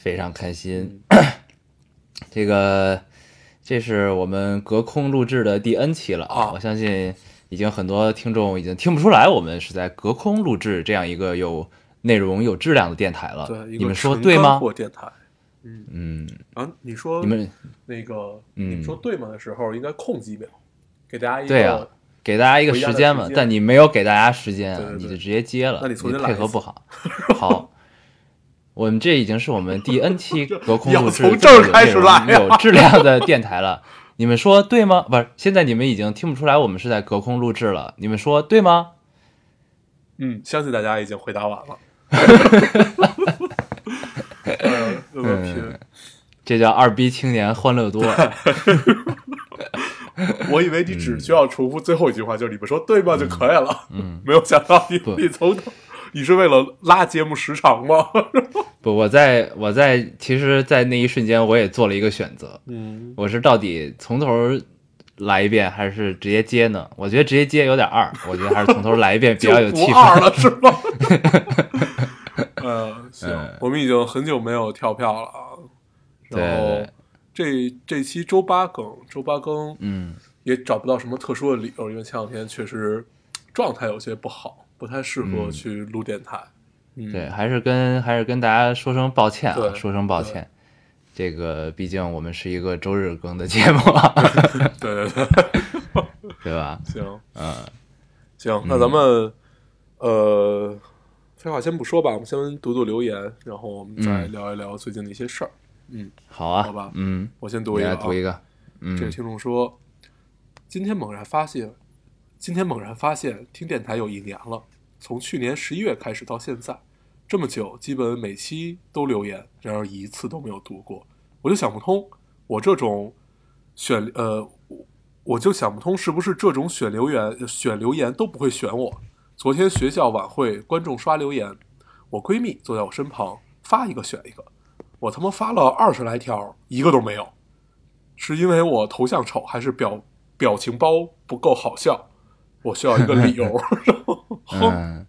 非常开心。这个这是我们隔空录制的第 N 期了啊我相信已经很多听众已经听不出来我们是在隔空录制这样一个有内容、有质量的电台了。对，你们说对吗？电台。嗯，嗯啊你说你们那个，嗯你们说对吗的时候，应该空几秒，给大家一个。对啊给大家一个时间嘛但你没有给大家时间，对对对你就直接接了，那你配合不好。好，我们这已经是我们第 N 期隔空录制从这儿开始来呀有质量的电台了。你们说对吗？不是，现在你们已经听不出来我们是在隔空录制了。你们说对吗？嗯，相信大家已经回答完了。嗯，这叫二逼青年欢乐多。我以为你只需要重复最后一句话，就是你们说对吗就可以了。嗯，没有想到你不你从头，你是为了拉节目时长吗？不，我在我在，其实，在那一瞬间，我也做了一个选择。嗯，我是到底从头来一遍，还是直接接呢？我觉得直接接有点二，我觉得还是从头来一遍 比较有气氛二氛。了 是吗？呃，行嗯，我们已经很久没有跳票了啊。对然后这这期周八更，周八更，嗯，也找不到什么特殊的理由，因为前两天确实状态有些不好，不太适合嗯。去录电台。嗯，对，还是跟还是跟大家说声抱歉啊，对说声抱歉。这个毕竟我们是一个周日更的节目啊，对对对，对吧？行嗯，行，那咱们呃，废话先不说吧，我们先读读留言，然后我们再嗯。聊一聊最近的一些事儿。嗯，好啊，好吧嗯，我先读一个、读一个，嗯。这个听众说，今天猛然发现，今天猛然发现听电台有一年了，从去年十一月开始到现在，这么久，基本每期都留言，然而一次都没有读过，我就想不通，我这种选呃，我就想不通，是不是这种选留言选留言都不会选我？昨天学校晚会，观众刷留言，我闺蜜坐在我身旁，发一个选一个，我他妈发了二十来条，一个都没有。是因为我头像丑，还是表表情包不够好笑？我需要一个理由。然后哼，嗯，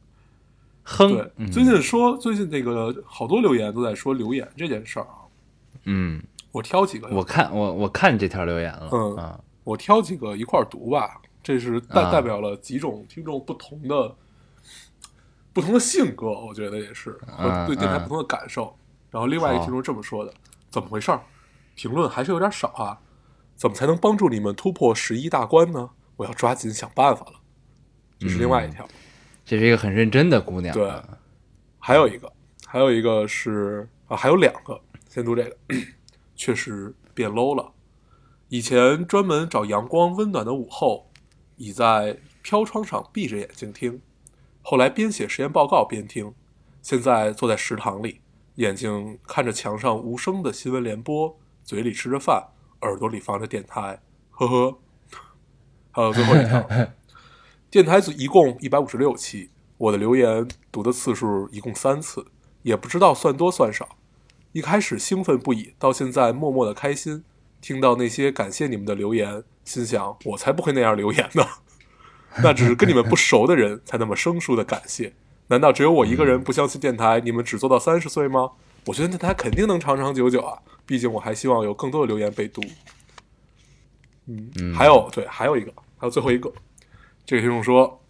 哼，对，嗯最近说最近那个好多留言都在说留言这件事儿啊，嗯，我挑几个，我看我我看这条留言了，嗯啊，我挑几个一块儿读吧。这是代、啊代表了几种听众不同的不同的性格，我觉得也是对电台不同的感受。然后另外一个听众这么说的：怎么回事儿？评论还是有点少啊？怎么才能帮助你们突破十一大关呢？我要抓紧想办法了。这是另外一条。这是一个很认真的姑娘，对啊还有一个，还有一个是啊，还有两个，先读这个，确实变 low 了。以前专门找阳光温暖的午后，倚在飘窗上闭着眼睛听，后来边写实验报告边听，现在坐在食堂里，眼睛看着墙上无声的新闻联播，嘴里吃着饭，耳朵里放着电台，呵呵。还有最后一条，电台组一共一百五十六期，我的留言读的次数一共三次，也不知道算多算少。一开始兴奋不已，到现在默默的开心。听到那些感谢你们的留言，心想我才不会那样留言呢，那只是跟你们不熟的人才那么生疏的感谢。难道只有我一个人不相信电台？你们只做到三十岁吗？我觉得电台肯定能长长久久啊，毕竟我还希望有更多的留言被读。嗯，还有对，还有一个，还有最后一个，这个听众说，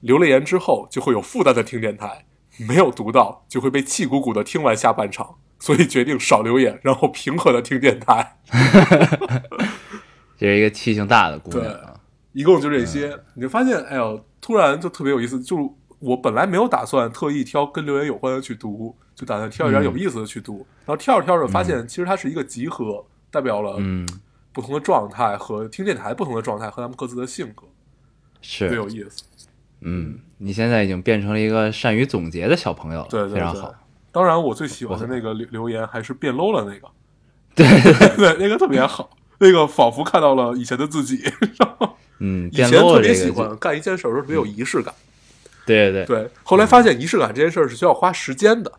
留了言之后就会有负担的听电台，没有读到就会被气鼓鼓的听完下半场，所以决定少留言，然后平和的听电台。这是一个气性大的姑娘对啊，一共就这些，你就发现，哎呦，突然就特别有意思。就是我本来没有打算特意挑跟留言有关的去读，就打算挑一点有意思的去读。然后挑着挑着发现，其实它是一个集合，代表了嗯，不同的状态和听电台不同的状态和他们各自的性格，特别有，意思。嗯，你现在已经变成了一个善于总结的小朋友了，对对对非常好，当然，我最喜欢的那个留留言还是变 low 了那个，对，对，那个特别好，那个仿佛看到了以前的自己。嗯，以前特别喜欢干一件事儿的时候特别有仪式感，对对。对，对，后来发现仪式感这件事儿是需要花时间的，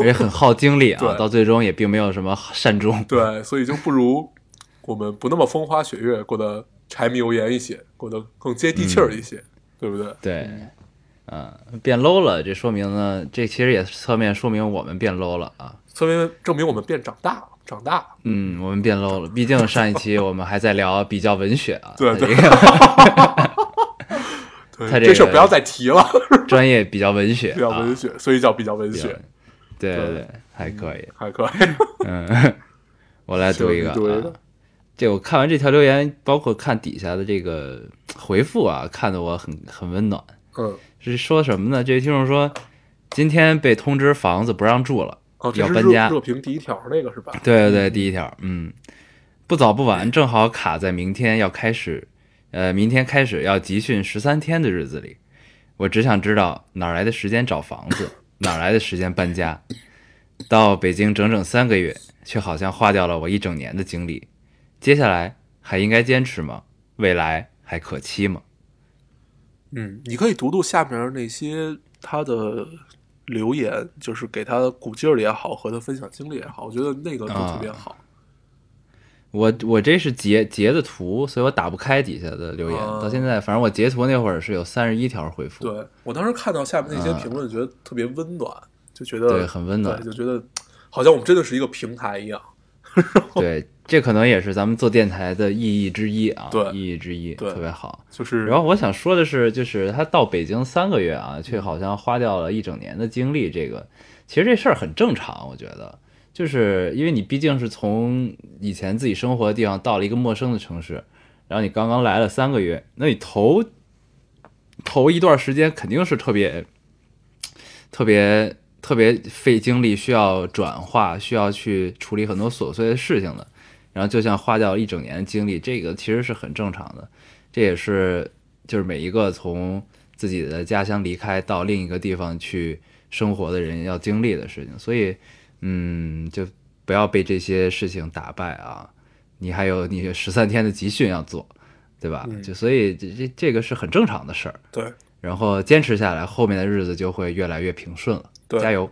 也很耗精力啊，到最终也并没有什么善终。对，所以就不如我们不那么风花雪月，过得柴米油盐一些，过得更接地气儿一些，对不对？对，嗯，变 low 了，这说明呢，这其实也侧面说明我们变 low 了啊。侧面证明我们变长大了，长大了。嗯，我们变 low 了，毕竟上一期我们还在聊比较文学啊，对 对他这事儿不要再提了，专业比较文学，比较文学，所以叫比较文啊，学，对对对对，还可以。还可以。嗯，我来读一个读一个啊。这我看完这条留言，包括看底下的这个 回复啊，看得我很很温暖。嗯，是说什么呢？这位听众说，今天被通知房子不让住了，要搬家热评第一条那个是吧？对对对，第一条，嗯，不早不晚，正好卡在明天要开始，呃，明天开始要集训十三天的日子里。我只想知道哪儿来的时间找房子，哪儿来的时间搬家。到北京整整三个月，却好像花掉了我一整年的精力。接下来还应该坚持吗？未来还可期吗？嗯，你可以读读下面那些他的留言，就是给他鼓劲儿也好，和他分享经历也好，我觉得那个都特别好。我我这是截截的图，所以我打不开底下的留言。啊到现在，反正我截图那会儿是有三十一条回复。对我当时看到下面那些啊评论，觉得特别温暖，就觉得对很温暖对就觉得好像我们真的是一个平台一样。对，这可能也是咱们做电台的意义之一啊，对意义之一，对特别好。就是然后我想说的是，就是他到北京三个月啊，却好像花掉了一整年的精力。这个其实这事儿很正常，我觉得，就是因为你毕竟是从以前自己生活的地方到了一个陌生的城市，然后你刚刚来了三个月，那你头头一段时间肯定是特别特别特别费精力，需要转化，需要去处理很多琐碎的事情的。然后就像花掉一整年的精力，这个其实是很正常的。这也是就是每一个从自己的家乡离开到另一个地方去生活的人要经历的事情。所以，嗯，就不要被这些事情打败啊！你还有你十三天的集训要做，对吧？嗯就所以这这这个是很正常的事儿。对然后坚持下来，后面的日子就会越来越平顺了。对加油！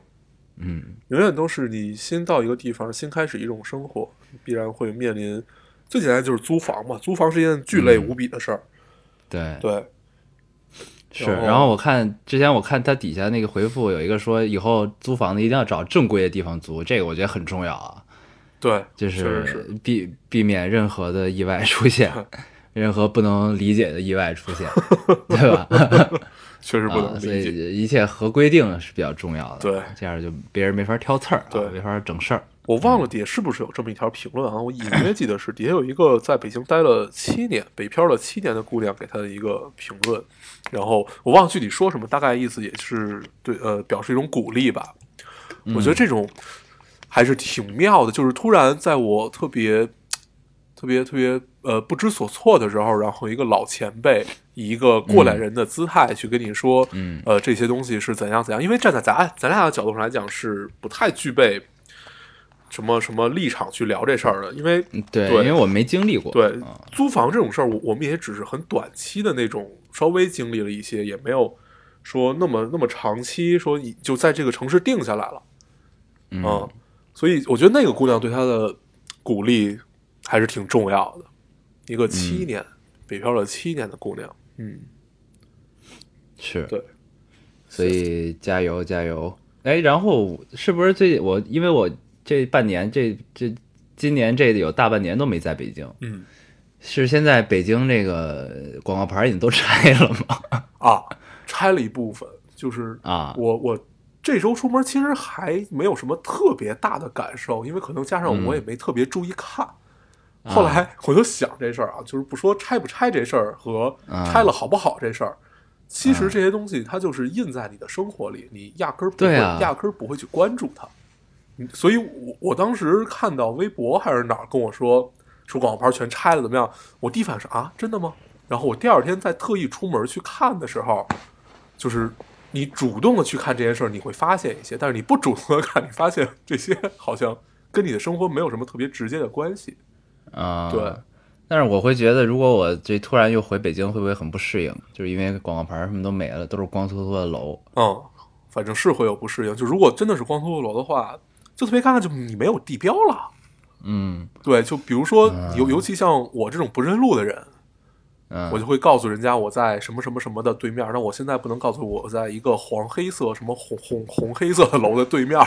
嗯，永远都是你新到一个地方，新开始一种生活，必然会面临最简单就是租房嘛，租房是一件巨累嗯无比的事儿。对，对，是。然后我看之前我看他底下那个回复有一个说，以后租房子一定要找正规的地方租，这个我觉得很重要啊，对，就是避避免任何的意外出现，任何不能理解的意外出现，对吧？确实不能理解。以一切合规定是比较重要的，对，这样就别人没法挑刺儿、啊，对没法整事儿。我忘了底下是不是有这么一条评论啊？我隐约记得是底下有一个在北京待了七年、北漂了七年的姑娘给他的一个评论，然后我忘了具体说什么，大概意思也是对呃表示一种鼓励吧。我觉得这种还是挺妙的，就是突然在我特别特别特别呃不知所措的时候，然后一个老前辈以一个过来人的姿态去跟你说，嗯。呃这些东西是怎样怎样，因为站在咱咱俩的角度上来讲是不太具备什么什么立场去聊这事儿的，因为嗯对，对因为我没经历过，对啊租房这种事儿，我我们也只是很短期的那种，稍微经历了一些，也没有说那么那么长期，说你就在这个城市定下来了，嗯。嗯，所以我觉得那个姑娘对她的鼓励还是挺重要的，一个七年、北漂了七年的姑娘，嗯，是，对，所以加油加油！哎，然后是不是最我因为我这半年这这今年这有大半年都没在北京，嗯是现在北京这个广告牌已经都拆了吗？啊，拆了一部分，就是啊，我我这周出门其实还没有什么特别大的感受，因为可能加上我也没特别注意看。后来我就想这事儿啊，就是不说拆不拆这事儿和啊拆了好不好这事儿，其实这些东西它就是印在你的生活里，你压根儿不会、啊压根儿不会去关注它。嗯所以我我当时看到微博还是哪儿跟我说说广告牌全拆了怎么样，我第一反应是啊真的吗？然后我第二天再特意出门去看的时候，就是你主动的去看这件事儿，你会发现一些；但是你不主动的看，你发现这些好像跟你的生活没有什么特别直接的关系。啊，对。但是我会觉得，如果我这突然又回北京，会不会很不适应？就是因为广告牌什么都没了，都是光秃秃的楼。嗯，反正是会有不适应。就如果真的是光秃秃楼的话，就特别尴尬，就你没有地标了。嗯对，就比如说尤尤其像我这种不认路的人，嗯，我就会告诉人家我在什么什么什么的对面。那我现在不能告诉我在一个黄黑色什么红红红黑色的楼的对面，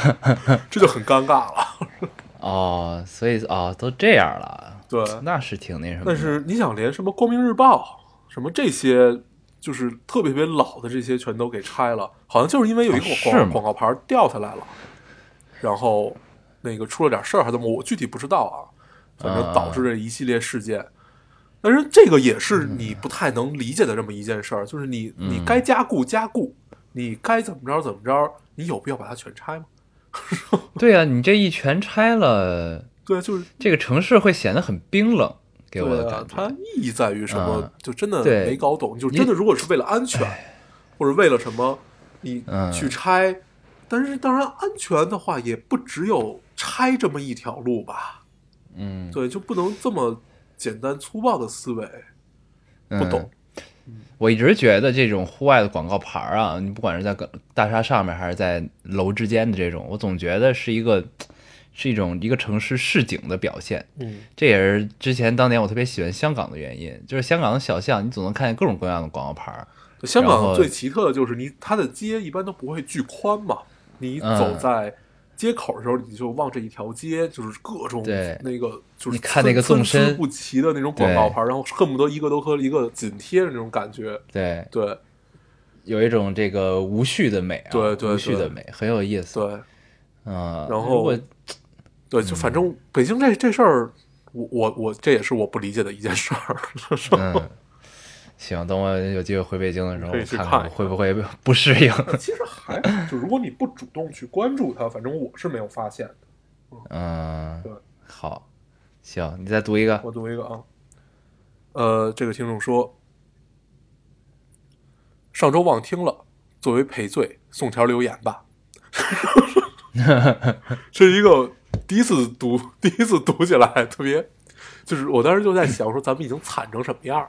这就很尴尬了。哦，所以哦都这样了，对，那是挺那什么。但是你想，连什么光明日报什么这些，就是特别特别老的这些，全都给拆了，好像就是因为有一个广广告牌掉下来了，然后那个出了点事儿，还怎么，我具体不知道啊，反正导致这一系列事件。但是这个也是你不太能理解的这么一件事儿，就是你你该加固加固，你该怎么着怎么着，你有必要把它全拆吗？对啊，你这一全拆了，对，就是这个城市会显得很冰冷，给我的感，它。意义在于什么嗯？就真的对没搞懂。就真的，如果是为了安全，或者为了什么，你嗯去拆。但是当然，安全的话也不只有拆这么一条路吧？嗯，对，就不能这么简单粗暴的思维。不懂嗯我一直觉得这种户外的广告牌儿啊，你不管是在个大厦上面还是在楼之间的这种，我总觉得是一个是一种一个城市市井的表现。嗯，这也是之前当年我特别喜欢香港的原因，就是香港的小巷，你总能看见各种各样的广告牌儿。香港最奇特的就是你，它的街一般都不会巨宽嘛。你嗯走在街口的时候，你就望这一条街，就是各种对那个就是你看那个参纵深。不齐的那种广告牌，然后恨不得一个都和一个紧贴的那种感觉。对，对。有一种这个无序的美啊，对对对。无序的美很有意思。对。嗯，然后对，就反正北京这这事儿，我我我这也是我不理解的一件事儿。嗯，行，等我有机会回北京的时候，我看看会不会不适应。其实还好，就如果你不主动去关注它，反正我是没有发现的。嗯对，好，行，你再读一个。我读一个啊，呃，这个听众说，上周忘听了，作为赔罪送条留言吧。这 是一个第一次读，第一次读起来特别，就是我当时就在想说，咱们已经惨成什么样儿？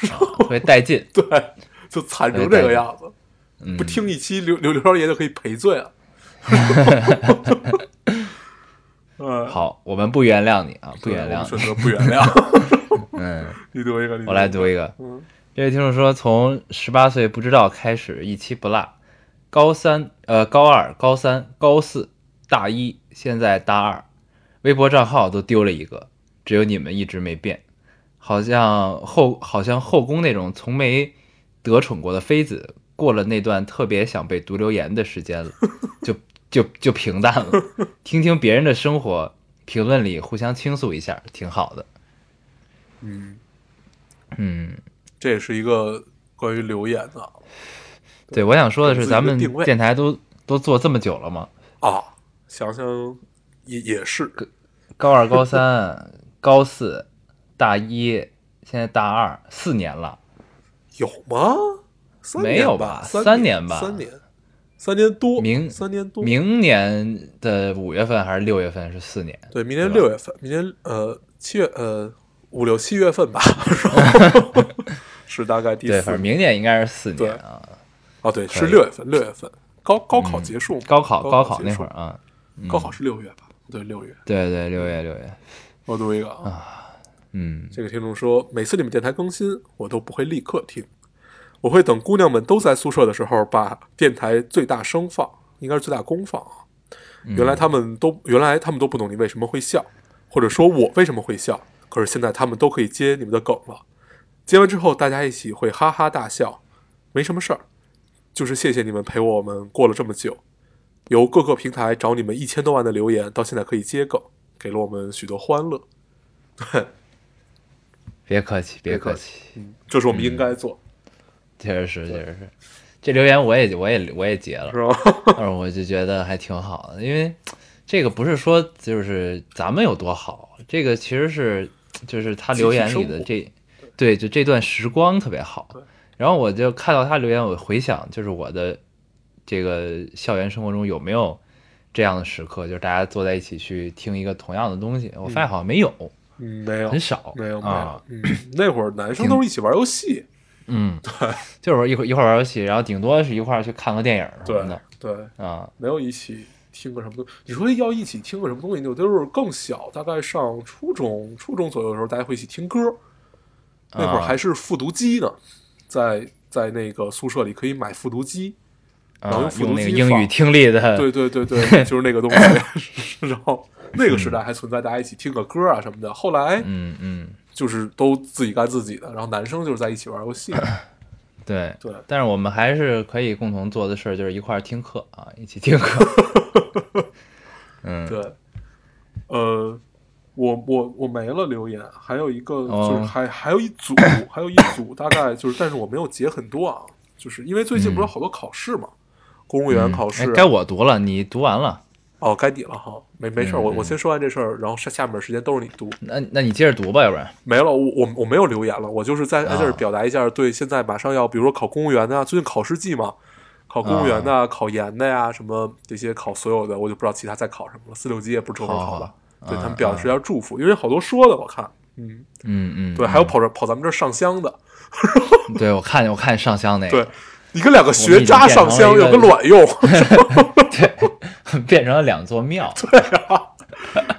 特别带劲。对，就惨成这个样子，嗯不听一期刘刘刘少爷就可以赔罪了。嗯，好，我们不原谅你啊，不原谅选择不原谅。嗯，你读一个，我来读一一个。嗯。这位听众说，从十八岁不知道开始一期不落，高三呃高二、高三、高四、大一，现在大二，微博账号都丢了一个，只有你们一直没变，好像后好像后宫那种从没得宠过的妃子，过了那段特别想被读留言的时间了，就就就平淡了，听听别人的生活，评论里互相倾诉一下，挺好的。嗯，嗯，这也是一个关于留言的对，我想说的是，咱们电台都都做这么久了吗？啊，想想也也是，高二、高三、高四、大一，现在大二，四年了。有吗？三没有吧三三年吧三年，三年多，明三年多，明年的五月份还是六月份是四年？对，明年六月份，明年呃七月呃五六七月份吧，是 大概第对，四反正明年应该是四年啊。哦，对，是六月份，六月份高高考结束嘛，高考高高考那会儿啊，高考是六月吧？对，六月。对对，六月六月，我读一个啊，嗯，这个听众说，每次你们电台更新，我都不会立刻听，我会等姑娘们都在宿舍的时候，把电台最大声放，应该是最大功放啊。原来他们都原来他们都不懂你为什么会笑，或者说我为什么会笑，可是现在他们都可以接你们的梗了。接完之后，大家一起会哈哈大笑，没什么事儿，就是谢谢你们陪我们过了这么久。由各个平台找你们一千多万的留言，到现在可以接梗，给了我们许多欢乐。对，别客气，别客气，这是我们应该做，确实是，确实是。这留言我也我也我也截了，是吧？但是我就觉得还挺好的，因为这个不是说就是咱们有多好，这个其实是就是他留言里的这，对，就这段时光特别好对。然后我就看到他留言，我回想就是我的这个校园生活中有没有这样的时刻，就是大家坐在一起去听一个同样的东西，我发现好像没有，嗯，没有很少，没有没有。啊，，嗯，那会儿男生都是一起玩游戏，嗯，对，就是一会一块玩游戏，然后顶多是一块去看个电影什对么的对，啊，没有一起听个什么东西。你说要一起听个什么东西，就都是更小，大概上初中、初中左右的时候，大家会一起听歌。那会儿啊。还是复读机呢，在在那个宿舍里可以买复读机，然后啊用那个英语听力的，对对对对，就是那个东西。然后那个时代还存在大家一起听个歌啊什么的。后来嗯嗯，就是都自己干自己的，然后男生就是在一起玩游戏。对。对，但是我们还是可以共同做的事儿，就是一块儿听课啊，一起听课。嗯，对，呃，我我我没了留言，还有一个哦就是还、还有一组，还有一组，大概就是，但是我没有截很多啊，就是因为最近不是好多考试嘛，公务员考试该我读了，你读完了，哦，该你了哈，没没事儿，我嗯我先说完这事儿，然后下下面的时间都是你读，那那你接着读吧，要不然。没了，我我我没有留言了，我就是在在这儿啊表达一下对现在马上要，比如说考公务员的啊，最近考试季嘛，考公务员的、啊、考研的呀，什么这些考所有的，我就不知道其他在考什么了。四六级也不是这会儿考了？好对他们嗯表示一下祝福，因为好多说的我看，嗯，嗯嗯，对，还有跑这跑咱们这儿上香的，对我看见我看见上香那对个，你跟两个学渣上香有个卵用，对，变成了两座庙。对啊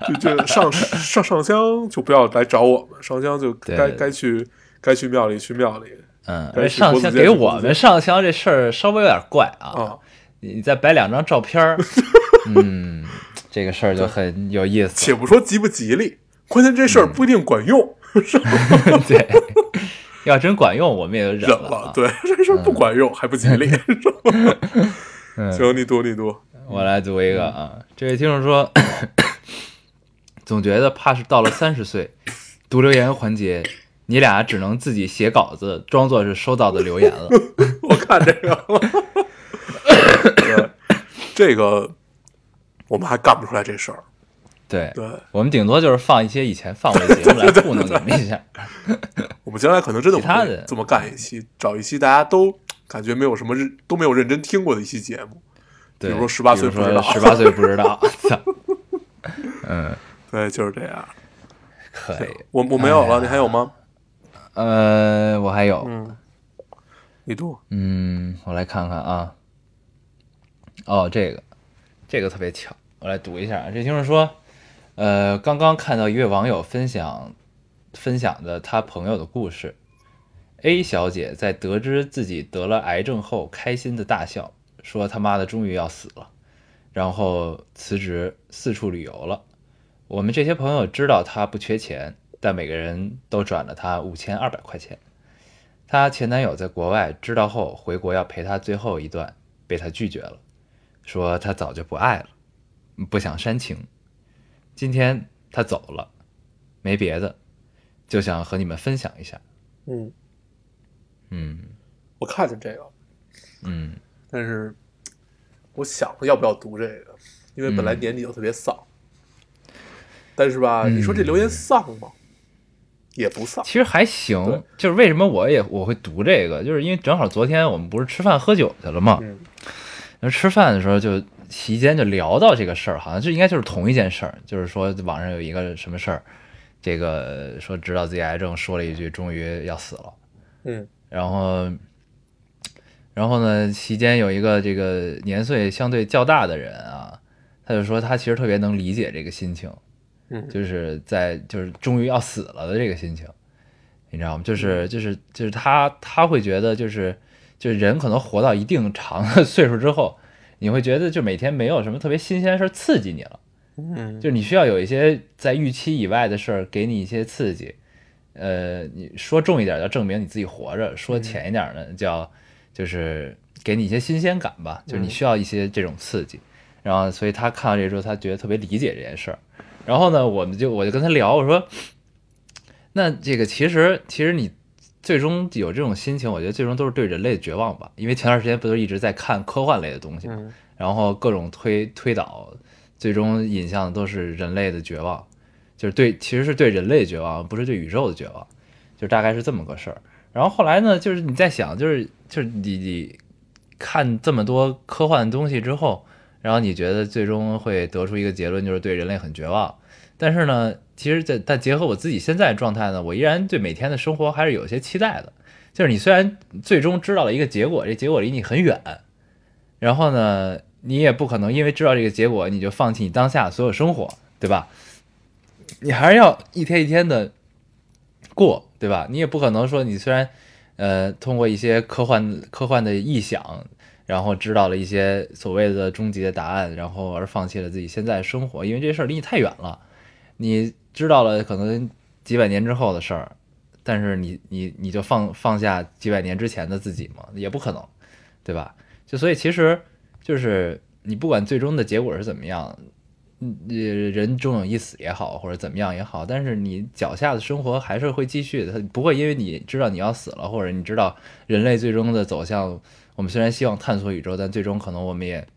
就就上上上香就不要来找我们，上香就该该去该去庙里去庙里嗯，而上香给我们上香这事儿稍微有点怪啊。啊。你你再摆两张照片儿，嗯，这个事儿就很有意思且。不说吉不吉利，关键这事儿不一定管用，对，要真管用，我们也就忍忍了。对，这事儿不管用还不吉利。嗯行，你读你读。我来读一个啊，这位听众说，总觉得怕是到了三十岁，读留言环节，你俩只能自己写稿子，装作是收到的留言了。我看这个 这个我们还干不出来这事儿。对，对，我们顶多就是放一些以前放过的节目来糊弄你们一下。我们将来可能真的其他的会这么干一期，找一期大家都感觉没有什么认都没有认真听过的一期节目。对，比如说十八岁不知道十八岁不知道。操嗯，对，就是这样。可以。我我没有了，你还有吗？呃，我还有，嗯，你读。嗯，我来看看啊。哦，这个，这个特别巧，我来读一下。这听众说，呃，刚刚看到一位网友分享分享的他朋友的故事。A 小姐在得知自己得了癌症后，开心的大笑，说他妈的终于要死了，然后辞职四处旅游了。我们这些朋友知道她不缺钱，但每个人都转了她五千二百块钱。她前男友在国外知道后回国要陪她最后一段，被她拒绝了，说她早就不爱了，不想煽情。今天他走了，没别的，就想和你们分享一下。嗯，嗯。我看见这个，嗯。但是我想了要不要读这个，因为本来嗯。年底就特别丧。但是吧，嗯。你说这留言丧吗？也不丧。其实还行，就是为什么我也我会读这个，就是因为正好昨天我们不是吃饭喝酒去了嘛，嗯。然后吃饭的时候就期间就聊到这个事儿，好像就应该就是同一件事儿，就是说网上有一个什么事儿，这个说知道自己癌症，说了一句终于要死了，嗯。然后，然后呢，期间有一个这个年岁相对较大的人啊，他就说他其实特别能理解这个心情，嗯。就是在就是终于要死了的这个心情，你知道吗？就是就是就是他他会觉得就是就是人可能活到一定长的岁数之后，你会觉得就每天没有什么特别新鲜的事儿刺激你了。嗯就是你需要有一些在预期以外的事儿给你一些刺激。呃，你说重一点叫证明你自己活着，说浅一点呢叫就是给你一些新鲜感吧，就是你需要一些这种刺激。然后，所以他看到这之后，他觉得特别理解这件事儿。然后呢，我们就我就跟他聊，我说，那这个其实其实你最终有这种心情，我觉得最终都是对人类的绝望吧。因为前段时间不都一直在看科幻类的东西嘛，嗯然后各种推推导，最终引向的都是人类的绝望，就是对，其实是对人类的绝望，不是对宇宙的绝望，就大概是这么个事儿。然后后来呢，就是你在想，就是就是你你看这么多科幻的东西之后，然后你觉得最终会得出一个结论，就是对人类很绝望。但是呢，其实在但结合我自己现在的状态呢，我依然对每天的生活还是有些期待的。就是你虽然最终知道了一个结果，这结果离你很远，然后呢，你也不可能因为知道这个结果你就放弃你当下所有生活，对吧？你还是要一天一天的过，对吧？你也不可能说你虽然呃通过一些科幻科幻的臆想，然后知道了一些所谓的终极的答案，然后而放弃了自己现在的生活，因为这事儿离你太远了。你知道了可能几百年之后的事儿，但是你你你就放放下几百年之前的自己吗？也不可能，对吧？就所以其实就是你不管最终的结果是怎么样，嗯，呃人终有一死也好，或者怎么样也好，但是你脚下的生活还是会继续的，不会因为你知道你要死了，或者你知道人类最终的走向，我们虽然希望探索宇宙，但最终可能我们也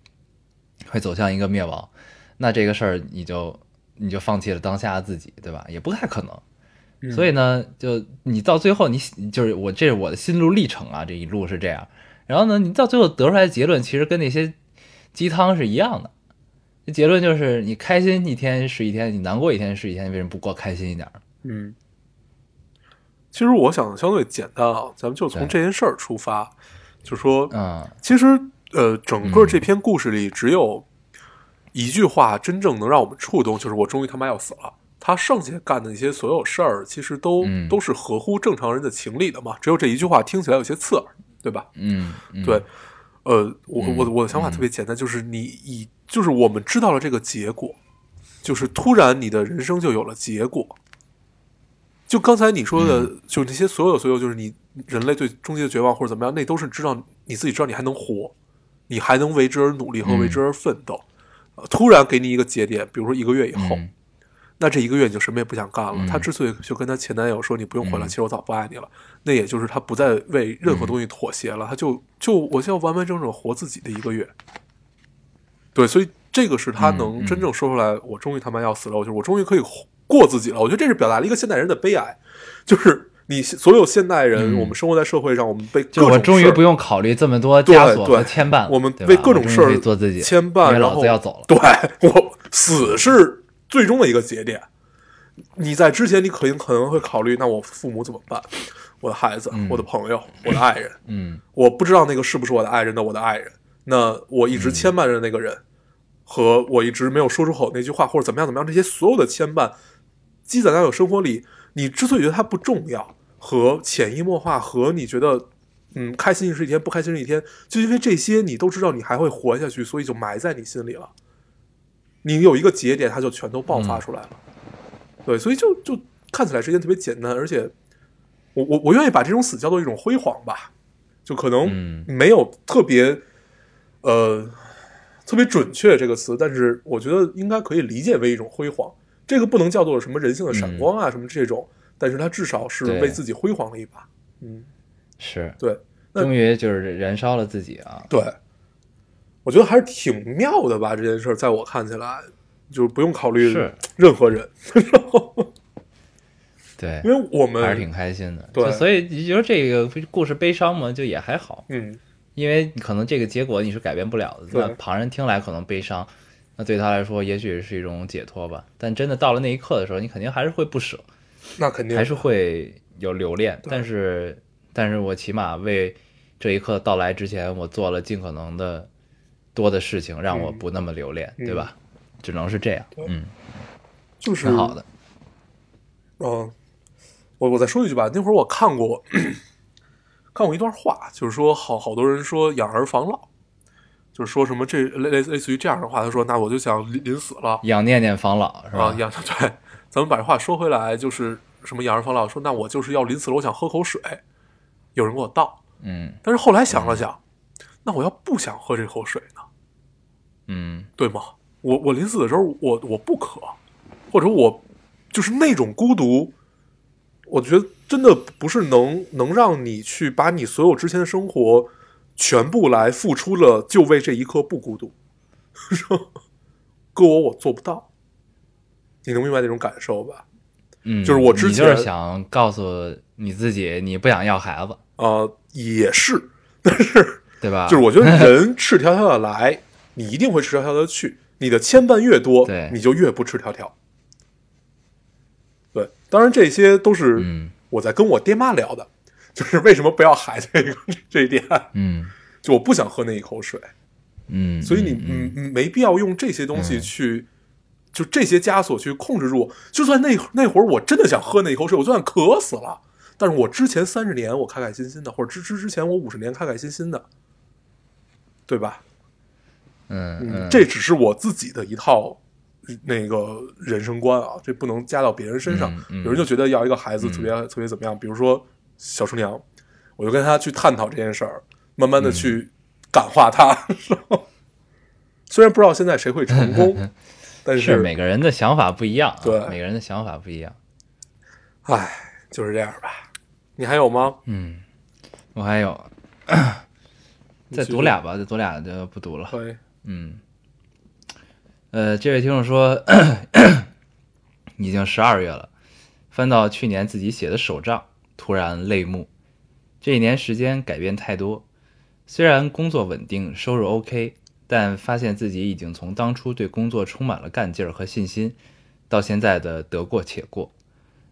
会走向一个灭亡，那这个事儿你就你就放弃了当下的自己，对吧？也不太可能。所以呢，就你到最后你，就是我这是我的心路历程啊，这一路是这样。然后呢，你到最后得出来的结论，其实跟那些鸡汤是一样的。这结论就是，你开心一天是一天，你难过一天是一天，你为什么不过开心一点？嗯，其实我想的相对简单啊，咱们就从这件事儿出发，就说，嗯其实呃，整个这篇故事里只有一句话真正能让我们触动，就是我终于他妈要死了。他剩下干的一些所有事儿，其实都、嗯都是合乎正常人的情理的嘛。只有这一句话听起来有些刺耳，对吧？嗯，嗯对，呃，我嗯我我的想法特别简单，就是你以就是我们知道了这个结果，就是突然你的人生就有了结果。就刚才你说的，嗯就那些所有所有，就是你人类对终极的绝望或者怎么样，那都是知道你自己知道你还能活，你还能为之而努力和嗯为之而奋斗。呃突然给你一个节点，比如说一个月以后，嗯那这一个月你就什么也不想干了。嗯她之所以就跟她前男友说你不用回来，嗯其实我早不爱你了，那也就是她不再为任何东西妥协了，她就就我就要完完整整活自己的一个月。对，所以这个是她能真正说出来，我终于他妈要死了，我就是我终于可以过自己了。我觉得这是表达了一个现代人的悲哀，就是你所有现代人，嗯我们生活在社会上，我们被我终于不用考虑这么多对枷锁和对牵绊了，我们为各种事儿做自己牵绊，然后子要走了。对我死是最终的一个节点。你在之前，你可能可能会考虑，那我父母怎么办？我的孩子、嗯我的朋友、我的爱人，嗯我不知道那个是不是我的爱人的我的爱人。那我一直牵绊着那个人，和我一直没有说出口那句话，或者怎么样怎么样，这些所有的牵绊积攒在我生活里，你之所以觉得它不重要，和潜移默化，和你觉得嗯开心是一天，不开心是一天，就因为这些你都知道你还会活下去，所以就埋在你心里了。你有一个节点，它就全都爆发出来了。对，所以就就看起来是一件特别简单，而且我我我愿意把这种死叫做一种辉煌吧，就可能嗯没有特别呃特别准确这个词，但是我觉得应该可以理解为一种辉煌。这个不能叫做什么人性的闪光啊，什么这种，但是他至少是为自己辉煌了一把。嗯，是，对终于就是燃烧了自己啊。对，我觉得还是挺妙的吧。这件事在我看起来，就是不用考虑是任何人，对，因为我们还是挺开心的。对所以你觉得这个故事悲伤嘛，就也还好，嗯因为可能这个结果你是改变不了的。对那旁人听来可能悲伤，那对他来说也许是一种解脱吧。但真的到了那一刻的时候，你肯定还是会不舍，那肯定还是会有留恋。但是，但是我起码为这一刻到来之前，我做了尽可能的多的事情，让我嗯不那么留恋，嗯对吧？只能是这样，嗯，就是挺好的。嗯，我我再说一句吧，那会儿我看过 看过一段话，就是说好好多人说养儿防老，就是说什么这类类类似于这样的话，他说那我就想临临死了养念念防老是吧？啊，养 对，咱们把这话说回来，就是什么养儿防老，说那我就是要临死了，我想喝口水，有人给我倒，嗯。但是后来想了想，那我要不想喝这口水呢，嗯。对吗？我我临死的时候，我我不渴，或者我就是那种孤独，我觉得真的不是能能让你去把你所有之前的生活全部来付出了，就为这一刻不孤独。说搁我我做不到，你能明白那种感受吧？嗯，就是我之前就是前想告诉你自己，你不想要孩子，呃，也是，但是对吧？就是我觉得 人赤条条的来，你一定会赤条条的去。你的牵绊越多，对你就越不赤条条。对，当然这些都是嗯我在跟我爹妈聊的，就是为什么不要孩子 这个这一点，嗯就我不想喝那一口水，嗯，所以你嗯嗯没必要用这些东西去，就这些枷锁去控制住。就算那那会儿我真的想喝那一口水，我就算渴死了，但是我之前三十年我开开心心的，或者之之之前我五十年开开心心的，对吧？嗯嗯，这只是我自己的一套那个人生观啊，这不能加到别人身上。嗯嗯有人就觉得要一个孩子特别、特别怎么样，比如说小厨娘，我就跟他去探讨这件事儿，慢慢的去感化他。虽然不知道现在谁会成功，但是每个人的想法不一样、啊，对每个人的想法不一样。唉，就是这样吧。你还有吗？嗯，我还有，再读俩吧，再读俩就不读了。可以。嗯，呃，这位听众说，已经十二月了，翻到去年自己写的手账，突然泪目。这一年时间改变太多，虽然工作稳定，收入 OK，但发现自己已经从当初对工作充满了干劲儿和信心，到现在的得过且过，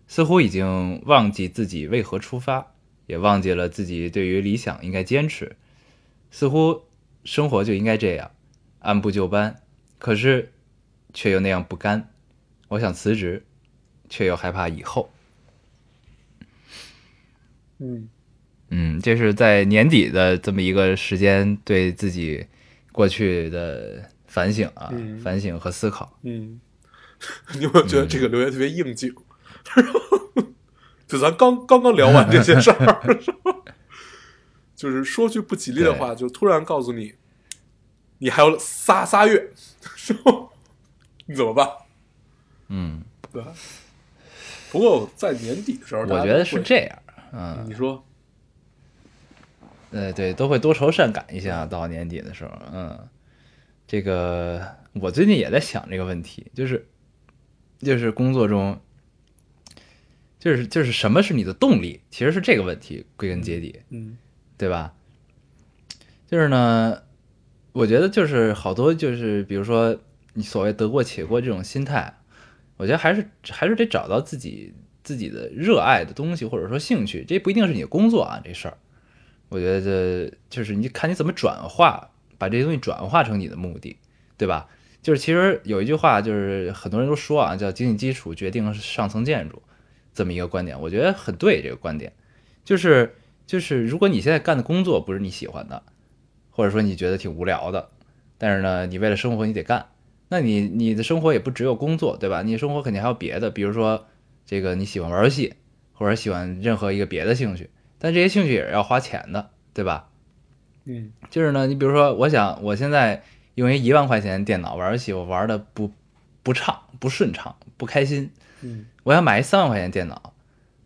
似乎已经忘记自己为何出发，也忘记了自己对于理想应该坚持，似乎生活就应该这样。按部就班，可是却又那样不甘。我想辞职，却又害怕以后。嗯嗯，这是在年底的这么一个时间，对自己过去的反省啊，嗯反省和思考。嗯，你有没有觉得这个留言特别应景？就咱刚刚刚聊完这些事儿，就是说句不吉利的话，就突然告诉你，你还有仨仨月，是吧？你怎么办？嗯，对。不过在年底的时候，大我觉得是这样。嗯，你说，呃，对，都会多愁善感一下，到年底的时候，嗯，这个我最近也在想这个问题，就是就是工作中，就是就是什么是你的动力？其实是这个问题，归根结底，嗯对吧？就是呢，我觉得就是好多就是比如说你所谓得过且过这种心态，我觉得还是还是得找到自己自己的热爱的东西或者说兴趣，这不一定是你的工作啊，这事儿，我觉得这就是你看你怎么转化，把这些东西转化成你的目的，对吧？就是其实有一句话，就是很多人都说啊，叫经济基础决定上层建筑，这么一个观点，我觉得很对。这个观点就是就是，如果你现在干的工作不是你喜欢的，或者说你觉得挺无聊的，但是呢，你为了生活你得干，那你你的生活也不只有工作，对吧？你生活肯定还有别的，比如说这个你喜欢玩游戏，或者喜欢任何一个别的兴趣，但这些兴趣也是要花钱的，对吧？嗯就是呢，你比如说，我想我现在用一一万块钱电脑玩游戏，我玩的不不畅、不顺畅、不开心，嗯我想买一三万块钱电脑，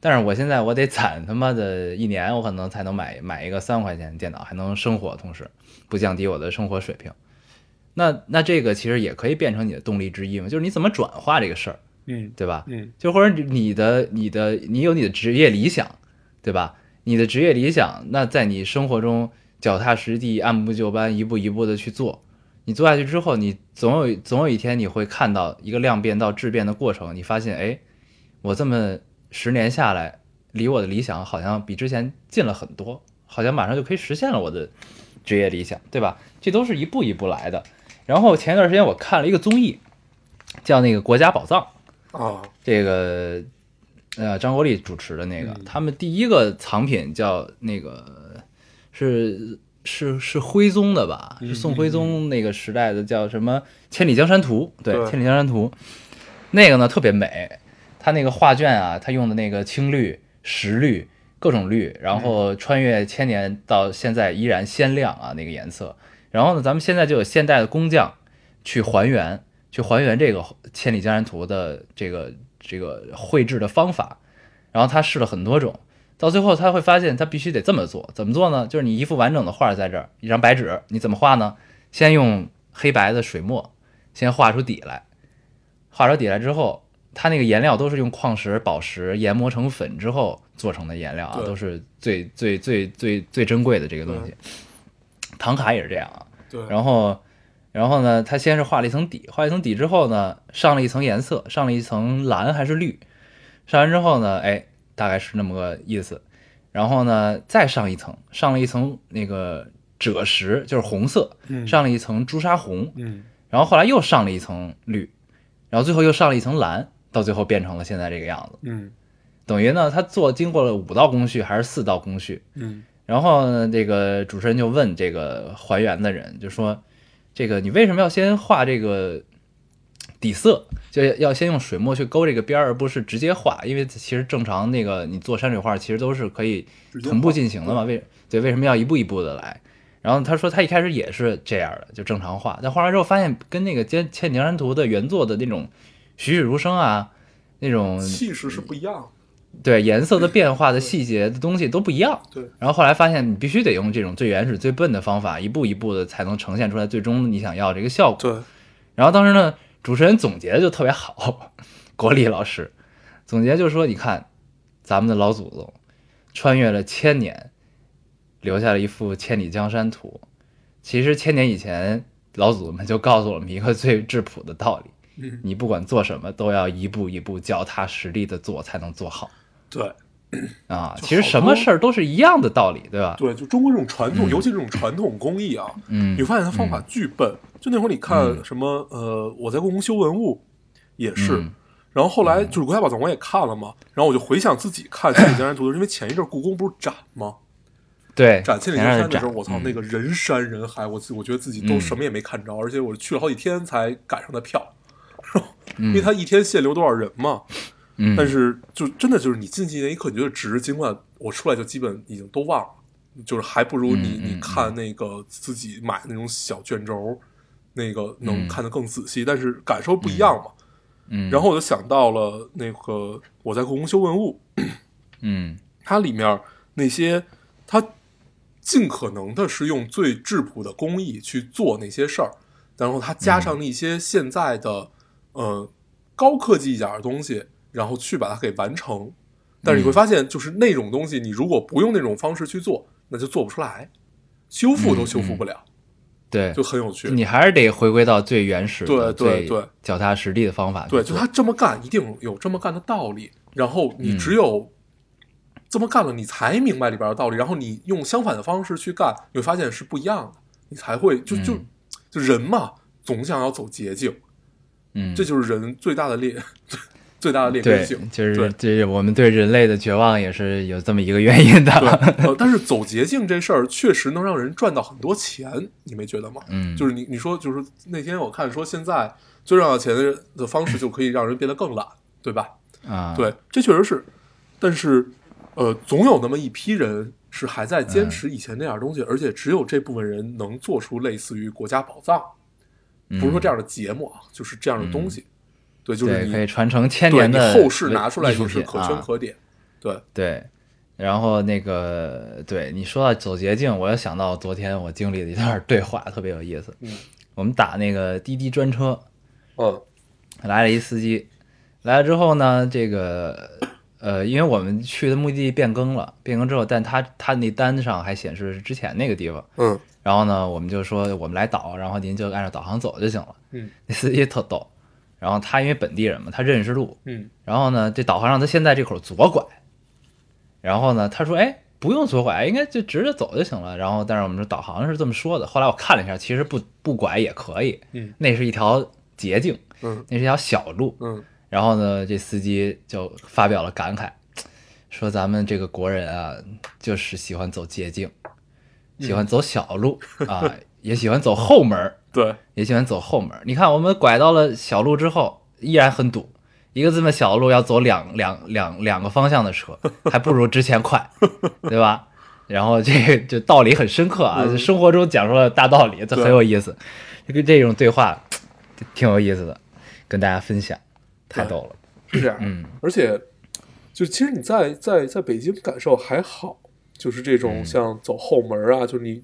但是我现在我得攒他妈的一年，我可能才能买买一个三万块钱电脑，还能生活，同时不降低我的生活水平。那那这个其实也可以变成你的动力之一嘛，就是你怎么转化这个事儿，嗯对吧？嗯就或者你的你的你有你的职业理想，对吧？你的职业理想，那在你生活中脚踏实地、按部就班、一步一步的去做。你做下去之后，你总有总有一天你会看到一个量变到质变的过程，你发现，哎，我这么十年下来，离我的理想好像比之前近了很多，好像马上就可以实现了我的职业理想，对吧？这都是一步一步来的。然后前一段时间我看了一个综艺，叫那个《国家宝藏》，啊这个呃张国立主持的那个，嗯他们第一个藏品叫那个是是是徽宗的吧？嗯是宋徽宗那个时代的，叫什么《千里江山图》？对，对《千里江山图》那个呢特别美，他那个画卷啊，他用的那个青绿、石绿各种绿，然后穿越千年到现在依然鲜亮啊那个颜色。然后呢，咱们现在就有现代的工匠去还原，去还原这个《千里江山图》的这个这个绘制的方法。然后他试了很多种，到最后他会发现他必须得这么做。怎么做呢？就是你一幅完整的画在这儿，一张白纸，你怎么画呢？先用黑白的水墨先画出底来，画出底来之后，它那个颜料都是用矿石、宝石研磨成粉之后做成的颜料啊，都是最最最最最珍贵的这个东西。唐卡也是这样啊。对，然后，然后呢，他先是画了一层底，画一层底之后呢，上了一层颜色，上了一层蓝还是绿，上完之后呢，哎，大概是那么个意思。然后呢，再上一层，上了一层那个赭石，就是红色，嗯。上了一层朱砂红，嗯。然后后来又上了一层绿，然后最后又上了一层蓝，到最后变成了现在这个样子。嗯。等于呢，他做经过了五道工序还是四道工序，嗯。然后呢，这个主持人就问这个还原的人，就说：“这个你为什么要先画这个底色？就要先用水墨去勾这个边儿，而不是直接画？因为其实正常那个你做山水画，其实都是可以同步进行的嘛。为对，为什么要一步一步的来？然后他说他一开始也是这样的，就正常画，但画完之后发现跟那个《千千里江山图》的原作的那种栩栩如生啊，那种气势是不一样的。对颜色的变化的细节的东西都不一样。对，然后后来发现你必须得用这种最原始、最笨的方法，一步一步的才能呈现出来最终你想要这个效果。对，然后当时呢，主持人总结的就特别好，国立老师总结就是说，你看咱们的老祖宗穿越了千年，留下了一幅《千里江山图》。其实千年以前，老祖宗们就告诉我们一个最质朴的道理：嗯你不管做什么，都要一步一步脚踏实地的做，才能做好。对啊，其实什么事儿都是一样的道理，对吧？对，就中国这种传统，尤其这种传统工艺啊，嗯，你会发现它方法巨笨。就那会儿你看嗯什么呃，我在故宫修文物也是，嗯然后后来就是国家宝藏我也看了嘛，然后我就回想自己看《千里江山图》，因为前一阵故宫不是展吗？对，展《千里江山的时候，我操，嗯那个人山人海，我自我觉得自己都嗯什么也没看着，而且我去了好几天才赶上的票，因嗯为他一天限流多少人嘛。嗯，但是就真的就是你进去那一刻，你觉得值，尽管我出来就基本已经都忘了，就是还不如你你看那个自己买那种小卷轴，那个能嗯看得更仔细，但是感受不一样嘛。嗯，然后我就想到了那个我在故宫修文物，嗯。它里面那些它尽可能的是用最质朴的工艺去做那些事儿，然后它加上了一些现在的、呃高科技一点的东西，然后去把它给完成。但是你会发现，就是那种东西，你如果不用那种方式去做，那就做不出来，修复都修复不了，对，就很有趣。你还是得回归到最原始的、对对最对脚踏实地的方法对，就他这么干，一定有这么干的道理。然后你嗯只有这么干了，你才明白里边的道理。然后你用相反的方式去干，你会发现是不一样的。你才会就就嗯就人嘛，总想要走捷径，嗯，这就是人最大的劣 最大的劣根对性。，就是对这我们对人类的绝望也是有这么一个原因的。对，呃，但是走捷径这事儿确实能让人赚到很多钱，你没觉得吗？嗯，就是你你说就是那天我看说现在最赚到钱的的方式就可以让人变得更懒，对吧？啊，对，这确实是，但是，呃，总有那么一批人是还在嗯坚持以前那样东西，而且只有这部分人能做出类似于国家宝藏，嗯，不是说这样的节目啊，就是这样的东西。对，就是可以传承千年的后世拿出来艺术品也是可圈啊可点。对，对，然后那个对你说到走捷径，我又想到昨天我经历的一段对话，特别有意思。嗯我们打那个滴滴专车，嗯来了一司机，来了之后呢，这个呃，因为我们去的目的地变更了，变更之后，但他他那单上还显示是之前那个地方，嗯然后呢，我们就说我们来导，然后您就按照导航走就行了。嗯那司机特逗，然后他因为本地人嘛，他认识路，嗯。然后呢，这导航让他现在这口左拐，然后呢，他说，哎，不用左拐，应该就直着走就行了。然后，但是我们说导航是这么说的，后来我看了一下，其实不不拐也可以，嗯。那是一条捷径，嗯。那是一条小路。嗯。然后呢，这司机就发表了感慨，说咱们这个国人啊，就是喜欢走捷径，喜欢走小路 啊，也喜欢走后门儿，对，也喜欢走后门儿。你看，我们拐到了小路之后，依然很堵。一个这么小路要走两两两两个方向的车，还不如之前快，对吧？然后这个就道理很深刻啊，嗯生活中讲出了大道理，这很有意思。就跟这种对话挺有意思的，跟大家分享，太逗了。是这样。嗯而且，就其实你在在在北京感受还好，就是这种嗯像走后门啊，就是你，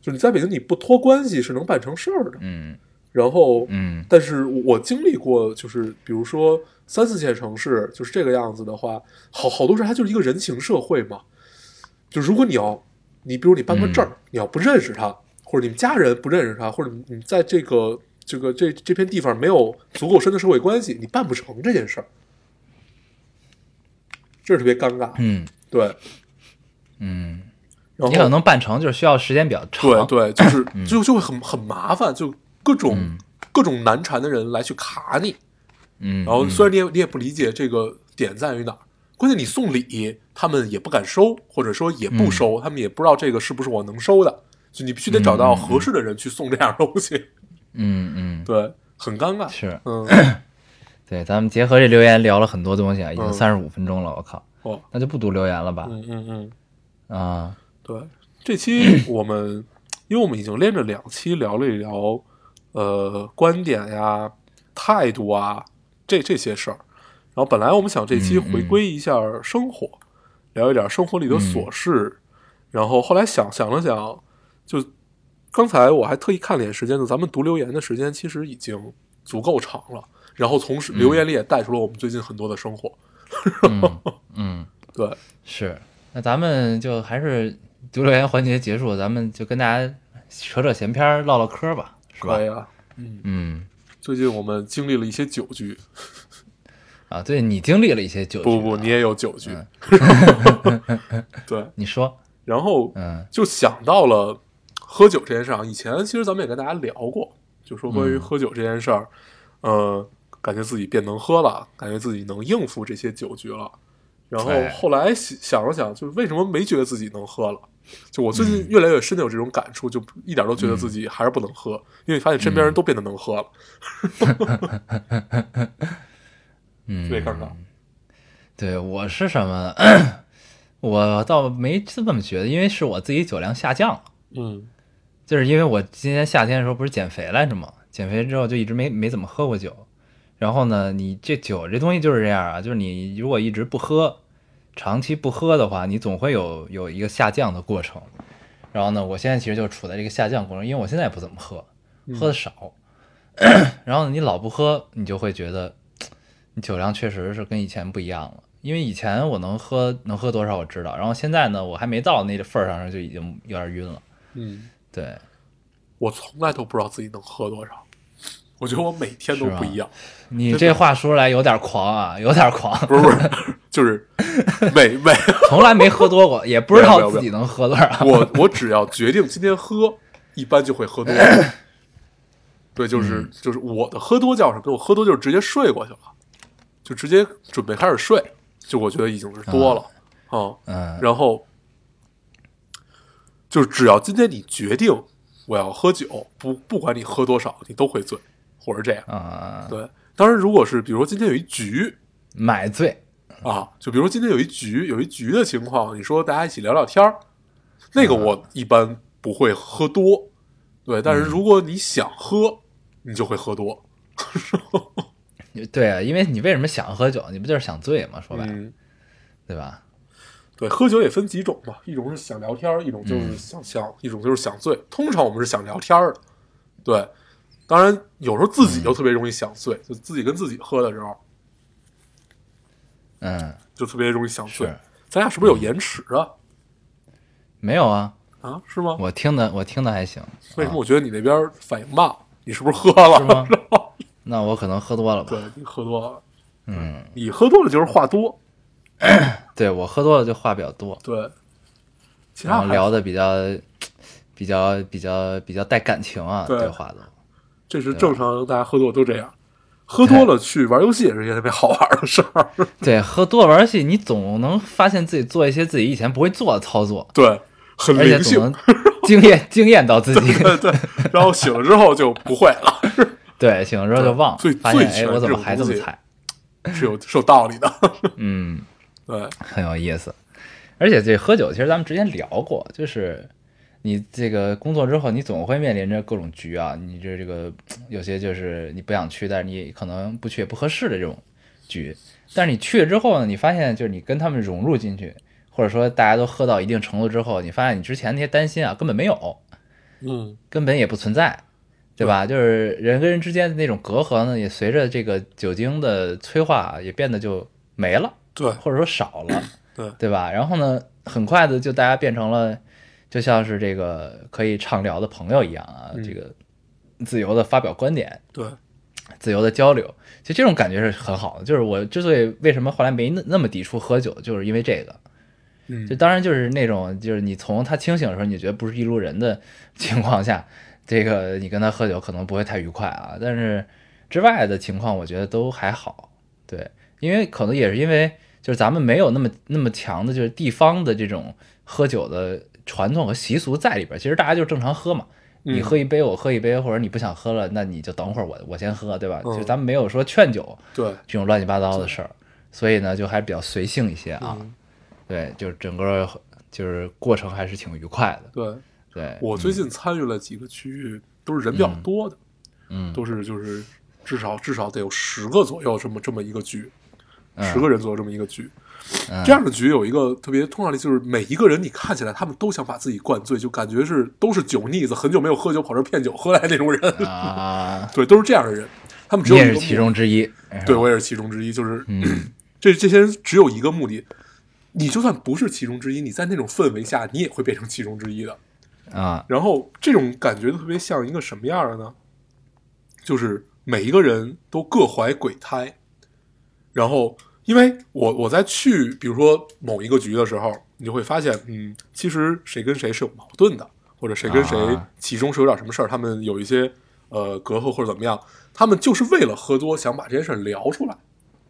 就是你在北京你不托关系是能办成事儿的。嗯然后，嗯但是我经历过，就是比如说三四线城市就是这个样子的话，好好多时候它就是一个人情社会嘛。就如果你要，你比如你办个证儿，你要不认识他，或者你们家人不认识他，或者你你在这个这个这这片地方没有足够深的社会关系，你办不成这件事儿，这是特别尴尬。嗯对，嗯，你可能办成就是需要时间比较长。对对，就是就就会很很麻烦，就各种、嗯。各种难缠的人来去卡你。嗯，然后嗯。虽然你也你也不理解这个点在于哪儿，关键你送礼，他们也不敢收，或者说也嗯。不收，他们也不知道这个是不是我能收的，就你必须得找到合适的人去送这样东西，嗯嗯。对，很尴尬。是嗯，对，咱们结合这留言聊了很多东西啊，已经嗯。三十五分钟了，我靠，哦，那就不读留言了吧？嗯嗯嗯，啊，对，这期我们因为我们已经连着两期聊了一聊，呃，观点呀、态度啊，这这些事儿。然后本来我们想这期回归一下生活，聊一点生活里的琐事。然后后来想想了想，就刚才我还特意看了眼时间就，咱们读留言的时间其实已经足够长了。然后从留言里也带出了我们最近很多的生活。嗯嗯，对，是。那咱们就还是读留言环节结束，咱们就跟大家扯扯闲篇儿，唠唠嗑吧，是吧可？以啊。嗯，嗯最近我们经历了一些酒局，啊，对你经历了一些酒局不不，啊你也有酒局。对，你说，然后嗯就想到了喝酒这件事儿啊。以前其实咱们也跟大家聊过，就说关于嗯喝酒这件事儿，呃，感觉自己变能喝了，感觉自己能应付这些酒局了。然后哎后来想想了想，就是为什么没觉得自己能喝了？就我最嗯近越来越深的有这种感触，就一点都觉得自己还是不能喝，因为发现身边人都变得能喝了，嗯，特别尴尬。对我是什么？我倒没这么觉得，因为是我自己酒量下降了。嗯就是因为我今年夏天的时候不是减肥来着嘛，减肥之后就一直没没怎么喝过酒。然后呢，你这酒这东西就是这样啊，就是你如果一直不喝，长期不喝的话，你总会有有一个下降的过程。然后呢，我现在其实就处在这个下降过程，因为我现在也不怎么喝，喝的少。然后，你老不喝，你就会觉得你酒量确实是跟以前不一样了。因为以前我能喝能喝多少我知道，然后现在呢，我还没到那个份儿上，就已经有点晕了。嗯，对，我从来都不知道自己能喝多少，我觉得我每天都不一样。你这话说出来有点狂啊，有点狂，不是不是，就是每每 从来没喝多过，也不知道自己能喝多少。我我只要决定今天喝，一般就会喝多。对，就是、嗯就是我的喝多叫什么？我喝多就是直接睡过去了，就直接准备开始睡，就我觉得已经是多了啊、嗯然后就是只要今天你决定我要喝酒，不不管你喝多少，你都会醉，或者这样。啊，对，当然如果是比如说今天有一局，买醉，啊，就比如说今天有一局，有一局的情况，你说大家一起聊聊天儿，那个我一般不会喝多，对，但是如果你想喝，你就会喝多，对啊，因为你为什么想喝酒？你不就是想醉吗？说白了，嗯，对吧？对，喝酒也分几种嘛，一种是想聊天儿，一种就是想想，一种就是想醉。通常我们是想聊天对，当然有时候自己就特别容易想醉，就自己跟自己喝的时候嗯，就特别容易想醉。咱俩是不是有延迟啊？没有啊，啊，是吗？我听的我听的还行，为什么我觉得你那边反应慢？你是不是喝了？是 吗？那我可能喝多了吧对？你喝多了，嗯，你喝多了就是话多，对我喝多了就话比较多，对，其然后他聊的比较比较比较比较带感情啊，对对话都。这是正常，大家喝多都这样。喝多了去玩游戏也是一件特别好玩的事儿，对，喝多了玩游戏，你总能发现自己做一些自己以前不会做的操作，对，很而且灵性总能，惊艳惊艳到自己。对对，然后醒了之后就不会了，对，醒了之后就忘了最，发现哎，我怎么还这么菜？是有是有道理的。嗯，对，很有意思。而且这喝酒，其实咱们之前聊过，就是你这个工作之后，你总会面临着各种局啊，你这这个有些就是你不想去，但是你可能不去也不合适的这种局。但是你去了之后呢，你发现就是你跟他们融入进去，或者说大家都喝到一定程度之后，你发现你之前那些担心啊根本没有，嗯，根本也不存在。对吧？就是人跟人之间的那种隔阂呢，也随着这个酒精的催化，也变得就没了，对或者说少了，对对吧？然后呢，很快的就大家变成了，就像是这个可以畅聊的朋友一样啊，嗯这个自由的发表观点，对，自由的交流，其实这种感觉是很好的。就是我之所以为什么后来没那那么抵触喝酒，就是因为这个。嗯就当然就是那种，就是你从他清醒的时候，你觉得不是一路人的情况下，这个你跟他喝酒可能不会太愉快啊。但是之外的情况，我觉得都还好。对，因为可能也是因为就是咱们没有那么那么强的，就是地方的这种喝酒的传统和习俗在里边。其实大家就正常喝嘛，你嗯喝一杯我喝一杯，或者你不想喝了，那你就等会儿我我先喝，对吧？嗯就咱们没有说劝酒对，这种乱七八糟的事儿，所以呢就还比较随性一些啊。嗯对，就是整个就是过程还是挺愉快的。对。对，我最近参与了几个区域，都是人比较多的，嗯都是就是至少至少得有十个左右这么这么一个局，嗯十个人左右这么一个局。嗯这样的局有一个特别通常的，就是每一个人你看起来他们都想把自己灌醉，就感觉是都是酒腻子，很久没有喝酒跑这儿骗酒喝来那种人。啊，对，都是这样的人，他们只有一个目你也是其中之一。对我也是其中之一，就是、嗯这这些人只有一个目的，你就算不是其中之一，你在那种氛围下，你也会变成其中之一的。啊，然后这种感觉特别像一个什么样的呢？就是每一个人都各怀鬼胎，然后因为我我在去比如说某一个局的时候，你就会发现，嗯，其实谁跟谁是有矛盾的，或者谁跟谁啊其中是有点什么事儿，他们有一些呃隔阂或者怎么样，他们就是为了喝多想把这件事儿聊出来。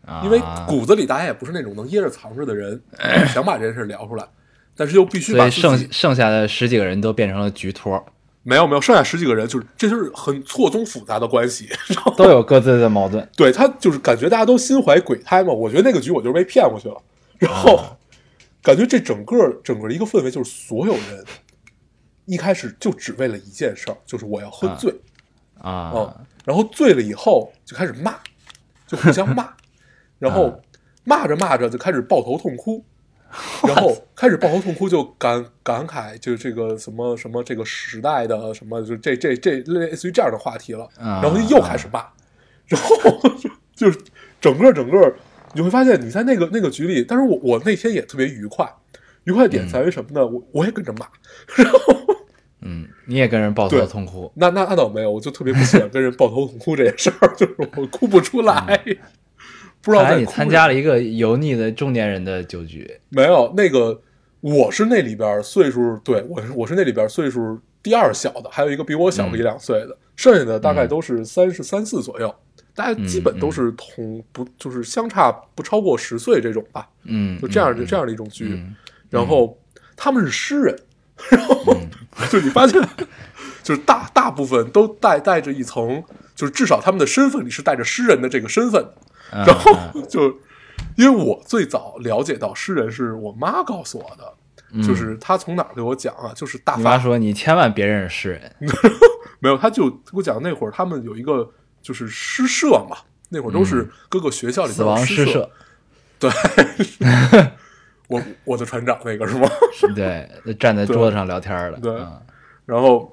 啊因为骨子里大家也不是那种能掖着藏着的人，想把这件事聊出来，但是又必须把剩剩下的十几个人都变成了局托，没有没有，剩下十几个人就是这就是很错综复杂的关系，都有各自的矛盾。对他就是感觉大家都心怀鬼胎嘛。我觉得那个局我就是被骗过去了，然后啊。感觉这整个整个一个氛围就是所有人一开始就只为了一件事儿，就是我要喝醉，啊。嗯，然后醉了以后就开始骂，就互相骂，然后骂着骂着就开始抱头痛哭，然后开始抱头痛哭就感感慨，就这个什么什么这个时代的什么，就这这这类似于这样的话题了，啊。然后又开始骂，然后就 就是整个整个你会发现你在那个那个局里，但是我我那天也特别愉快，愉快点在于什么呢？我我也跟着骂，然后。嗯，你也跟人抱头痛哭。那那那倒没有，我就特别不喜欢跟人抱头痛哭这件事儿，就是我哭不出来，不知道你参加了一个油腻的中年人的酒局。没有？那个我是那里边岁数，对我是我是那里边岁数第二小的，还有一个比我小个一两岁的，剩下的大概都是三十三四左右，大家基本都是同不就是相差不超过十岁这种吧，嗯，就这样的嗯这样的一种局。嗯然后他们是诗人，然后 就你发现，就是大大部分都带带着一层，就是至少他们的身份里是带着诗人的这个身份然后嗯就因为我最早了解到诗人是我妈告诉我的，就是她从哪儿给我讲啊，就是大妈说你千万别认识诗人。没有，她就给我讲那会儿他们有一个就是诗社嘛，那会儿都是各个学校里嗯死亡诗诗社，对。我我的船长那个是吗？对，站在桌子上聊天的。对嗯然后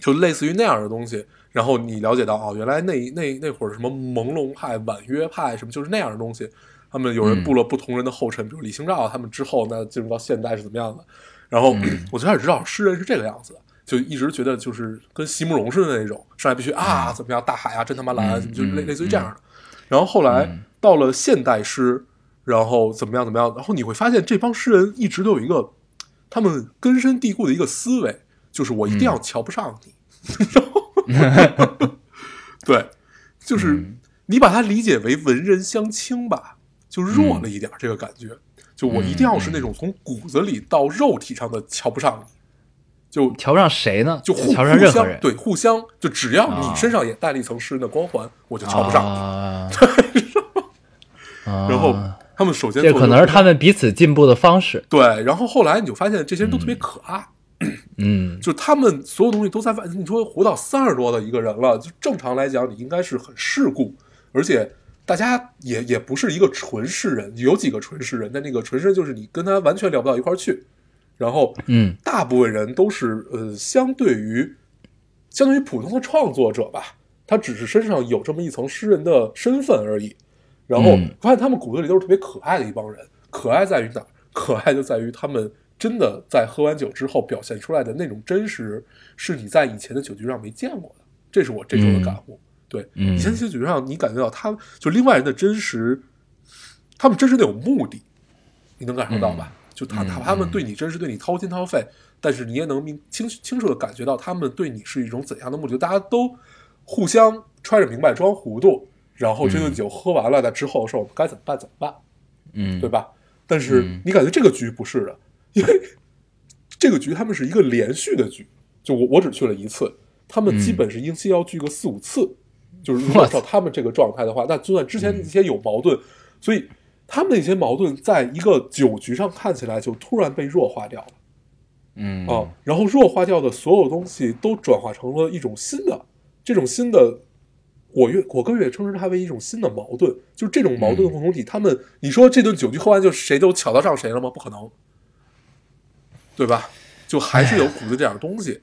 就类似于那样的东西，然后你了解到哦，原来那那那会儿什么朦胧派、婉约派什么，就是那样的东西。他们有人嗯步了不同人的后尘，比如李清照他们之后，那进入到现代是怎么样的？然后、嗯我就开始知道诗人是这个样子的，就一直觉得就是跟席慕容似的那种，上来必须啊怎么样，大海啊真他妈蓝，嗯就是类嗯类似于这样的。然后后来嗯到了现代诗，然后怎么样怎么样，然后你会发现这帮诗人一直都有一个他们根深蒂固的一个思维，就是我一定要瞧不上你。对，就是你把它理解为文人相轻吧，就弱了一点儿这个感觉。就我一定要是那种从骨子里到肉体上的瞧不上你，就瞧不上谁呢？就互瞧不相对互相，就只要啊你身上也带了一层诗人的光环，我就瞧不上你。啊。然后啊他们首先这可能是他们彼此进步的方式。对，然后后来你就发现这些人都特别可爱，嗯嗯就他们所有东西都在外。你说活到三十多的一个人了，就正常来讲，你应该是很世故，而且大家也也不是一个纯世人，有几个纯世人，但那个纯世人就是你跟他完全聊不到一块去。然后，嗯大部分人都是呃，相对于相当于普通的创作者吧，他只是身上有这么一层诗人的身份而已。然后发现他们骨子里都是特别可爱的一帮人，可爱在于哪儿？可爱就在于他们真的在喝完酒之后表现出来的那种真实，是你在以前的酒局上没见过的。这是我这周的感悟。对，嗯以前酒局上你感觉到他就另外人的真实，他们真实的有目的，你能感受到吧？就他嗯哪怕他们对你真实，对你掏心掏肺，但是你也能明清清楚的感觉到他们对你是一种怎样的目的。大家都互相揣着明白装糊涂，然后这顿酒喝完了，那之后的事儿我们该怎么办怎么办，嗯，对吧？但是嗯你感觉这个局不是的，因为这个局他们是一个连续的局，就我我只去了一次，他们基本是一期要聚个四五次，就是如 果我操照他们这个状态的话，那就算之前那些有矛盾，所以他们那些矛盾在一个酒局上看起来就突然被弱化掉了。嗯啊，然后弱化掉的所有东西都转化成了一种新的，这种新的，我越我更愿意称之它为一种新的矛盾，就是这种矛盾的共同体。他们，你说这顿酒局喝完就谁都抢得上谁了吗？不可能，对吧？就还是有骨子这样东西。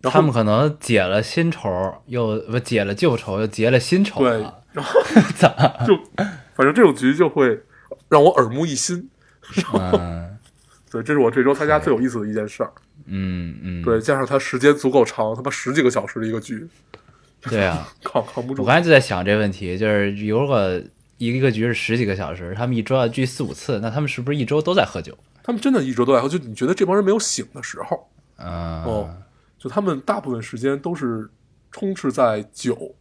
然后他们可能解了新仇，又不解了旧仇，又结了新仇对，，然后 咋就反正这种局就会让我耳目一新。嗯 对，这是我这周参加最有意思的一件事儿。嗯嗯，对，加上他时间足够长，他妈十几个小时的一个局，对啊，扛扛不住我。刚才就在想这问题，就是如果一个局是十几个小时，他们一周要聚四五次，那他们是不是一周都在喝酒？他们真的一直都在喝，就你觉得这帮人没有醒的时候，啊，哦，就他们大部分时间都是充斥在酒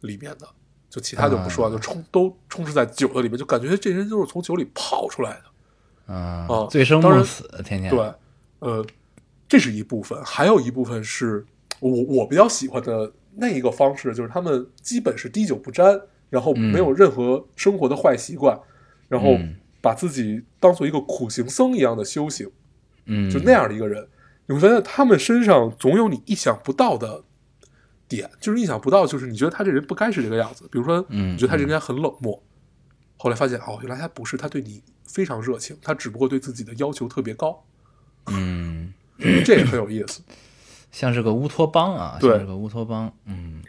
里面的，就其他就不说了，就充都充斥在酒的里面，就感觉这人就是从酒里泡出来的。嗯哦，醉生梦死，天天。对，呃，这是一部分，还有一部分是我我比较喜欢的那一个方式，就是他们基本是滴酒不沾，然后没有任何生活的坏习惯，然后嗯把自己当做一个苦行僧一样的修行。嗯，就那样的一个人，你会发现他们身上总有你意想不到的点，就是意想不到，就是你觉得他这人不该是这个样子。比如说，嗯你觉得他这人应该很冷漠，后来发现哦，原来他不是，他对你非常热情，他只不过对自己的要求特别高，嗯，这也很有意思。像是个乌托邦啊，对像是个乌托邦，嗯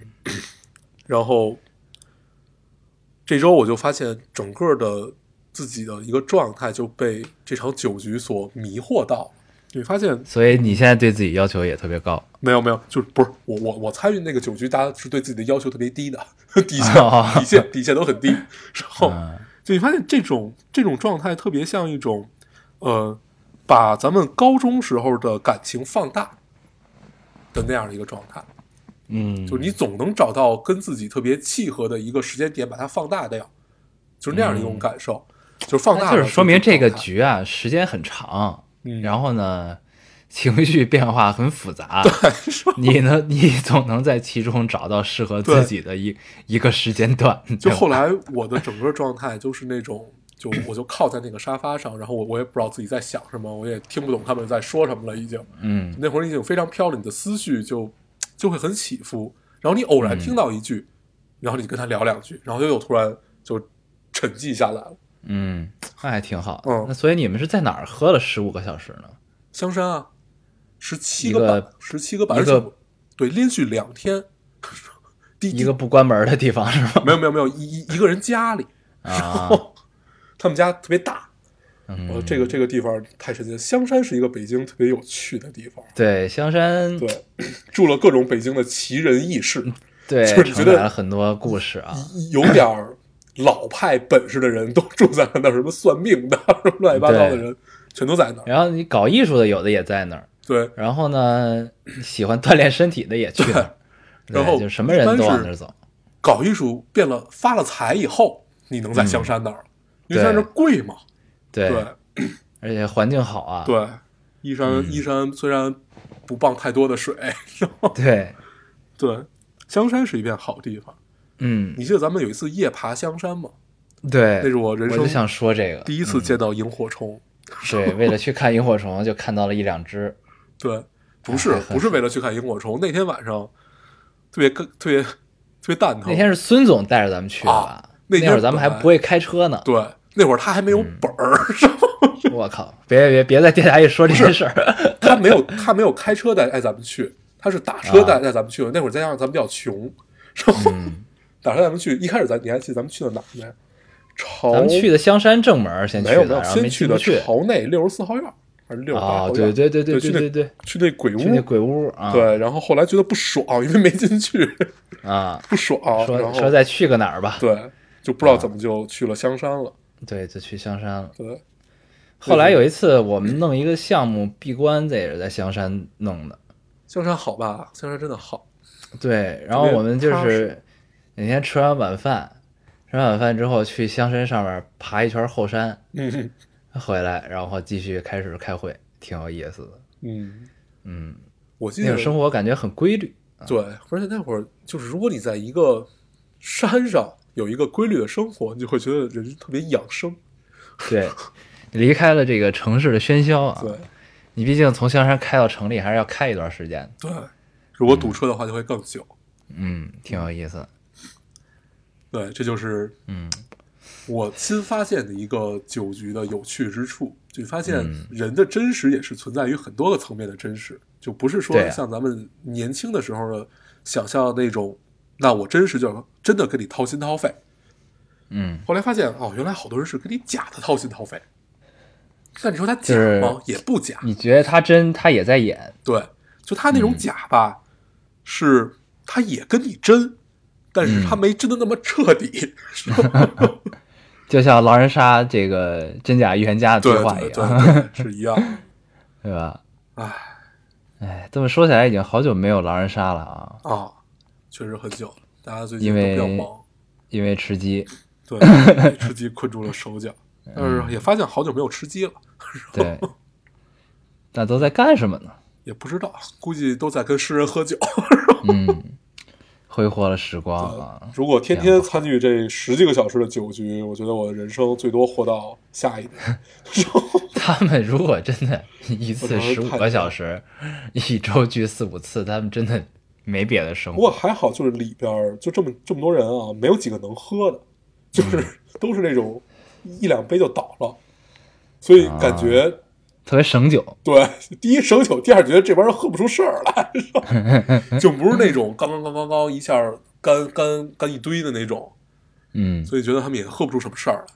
然后这周我就发现整个的自己的一个状态就被这场酒局所迷惑到。你发现所以你现在对自己要求也特别高，没有没有，就是不是我我我参与那个酒局，大家是对自己的要求特别低的，底线哦底线底线都很低。然后嗯就你发现这种这种状态特别像一种，呃，把咱们高中时候的感情放大的那样的一个状态。嗯，就你总能找到跟自己特别契合的一个时间点，把它放大掉，就是那样的一种感受。就是放大就是说明这个，局啊时间很长，嗯。然后呢 情绪变化很复杂，对你呢 你总能在其中找到适合自己的一一个时间段。就后来我的整个状态就是那种，就我就靠在那个沙发上，然后我我也不知道自己在想什么，我也听不懂他们在说什么了，已经。嗯。那会儿已经非常飘了，你的思绪就就会很起伏，然后你偶然听到一句，然后你跟他聊两句，然后又又突然就沉寂下来了。嗯，那还挺好。嗯那所以你们是在哪儿喝了十五个小时呢？香山啊，十七个个板，十七个板，一个而且对，连续两天，第一个不关门的地方是吗？没有没有没有一一一个人家里，然啊，后他们家特别大，嗯呃，这个这个地方太神奇了。香山是一个北京特别有趣的地方，对香山，对，住了各种北京的奇人异事，对，就是觉得很多故事啊。有点儿老派本事的人都住在那儿，什么算命的、什么乱七八糟的人，全都在那儿。然后你搞艺术的有的也在那儿，对，然后呢，喜欢锻炼身体的也去那儿，然后对就什么人都往那儿走。搞艺术变了发了财以后，你能在香山那儿了，因为它那贵嘛。对，对。而且环境好啊。对，依山依山虽然不傍太多的水，对，对，香山是一片好地方。嗯，你记得咱们有一次夜爬香山吗？对，那是我人生我就想说这个，第一次见到萤火虫。对，为了去看萤火虫，就看到了一两只。对，不是不是为了去看萤火虫，那天晚上特别特别特别蛋疼。那天是孙总带着咱们去的吧啊？那天会儿咱们还不会开车呢。对，那会儿他还没有嗯本儿，我靠！别别别在电台里说这些事儿。他没有他没有开车带带咱们去，他是打车啊带带咱们去的。那会儿再加上咱们比较穷，然后嗯，打车带咱们去。一开始咱你还记得咱们去的哪儿没？朝咱们去的香山正门儿先去的，没有没有，然后先去的。朝内六十四号院还是六十八啊，号院？对对对对对对对，去那鬼屋，去那鬼屋啊，对，然后后来觉得不爽，因为没进去，啊，不爽，说说再去个哪儿吧，对，就不知道怎么就去了香山了。对，就去香山了。对，后来有一次我们弄一个项目闭关，这也是在香山弄的。香山好吧？香山真的好。对，然后我们就是那天吃完晚饭，吃完晚饭之后去香山上面爬一圈后山，嗯回来然后继续开始开会，挺有意思的。嗯，嗯，我记得那种生活感觉很规律。对，而且那会儿就是，如果你在一个山上有一个规律的生活，你就会觉得人特别养生。对，离开了这个城市的喧嚣啊，对你毕竟从香山开到城里还是要开一段时间。对，如果堵车的话就会更久。嗯，挺有意思的。对，这就是嗯我新发现的一个酒局的有趣之处，就发现嗯人的真实也是存在于很多个层面的真实，就不是说像咱们年轻的时候的想象那种，那我真实就真的跟你掏心掏肺。嗯，后来发现哦，原来好多人是跟你假的掏心掏肺。但你说他假就是吗？也不假。你觉得他真，他也在演。对，就他那种嗯假吧，是他也跟你真，但是他没真的那么彻底。就像狼人杀这个真假预言家的对对话一样，对，是一样的。对吧？唉哎，这么说起来，已经好久没有狼人杀了啊，啊，确实很久了，大家最近因都比较为忙，因为吃鸡。对，吃鸡困住了手脚，但是也发现好久没有吃鸡了，对，那都在干什么呢？也不知道，估计都在跟诗人喝酒。嗯，挥霍了时光啊。如果天天参与这十几个小时的酒局，我觉得我的人生最多活到下一年。他们如果真的一次十五个小时，一周聚四五次，他们真的没别的生活不过。还好，就是里边就这么这么多人啊，没有几个能喝的，就是、嗯都是那种一两杯就倒了，所以感觉、特别省酒，对，第一省酒，第二觉得这帮人喝不出事儿来，就不是那种刚刚刚刚刚一下干干干一堆的那种，嗯，所以觉得他们也喝不出什么事儿来。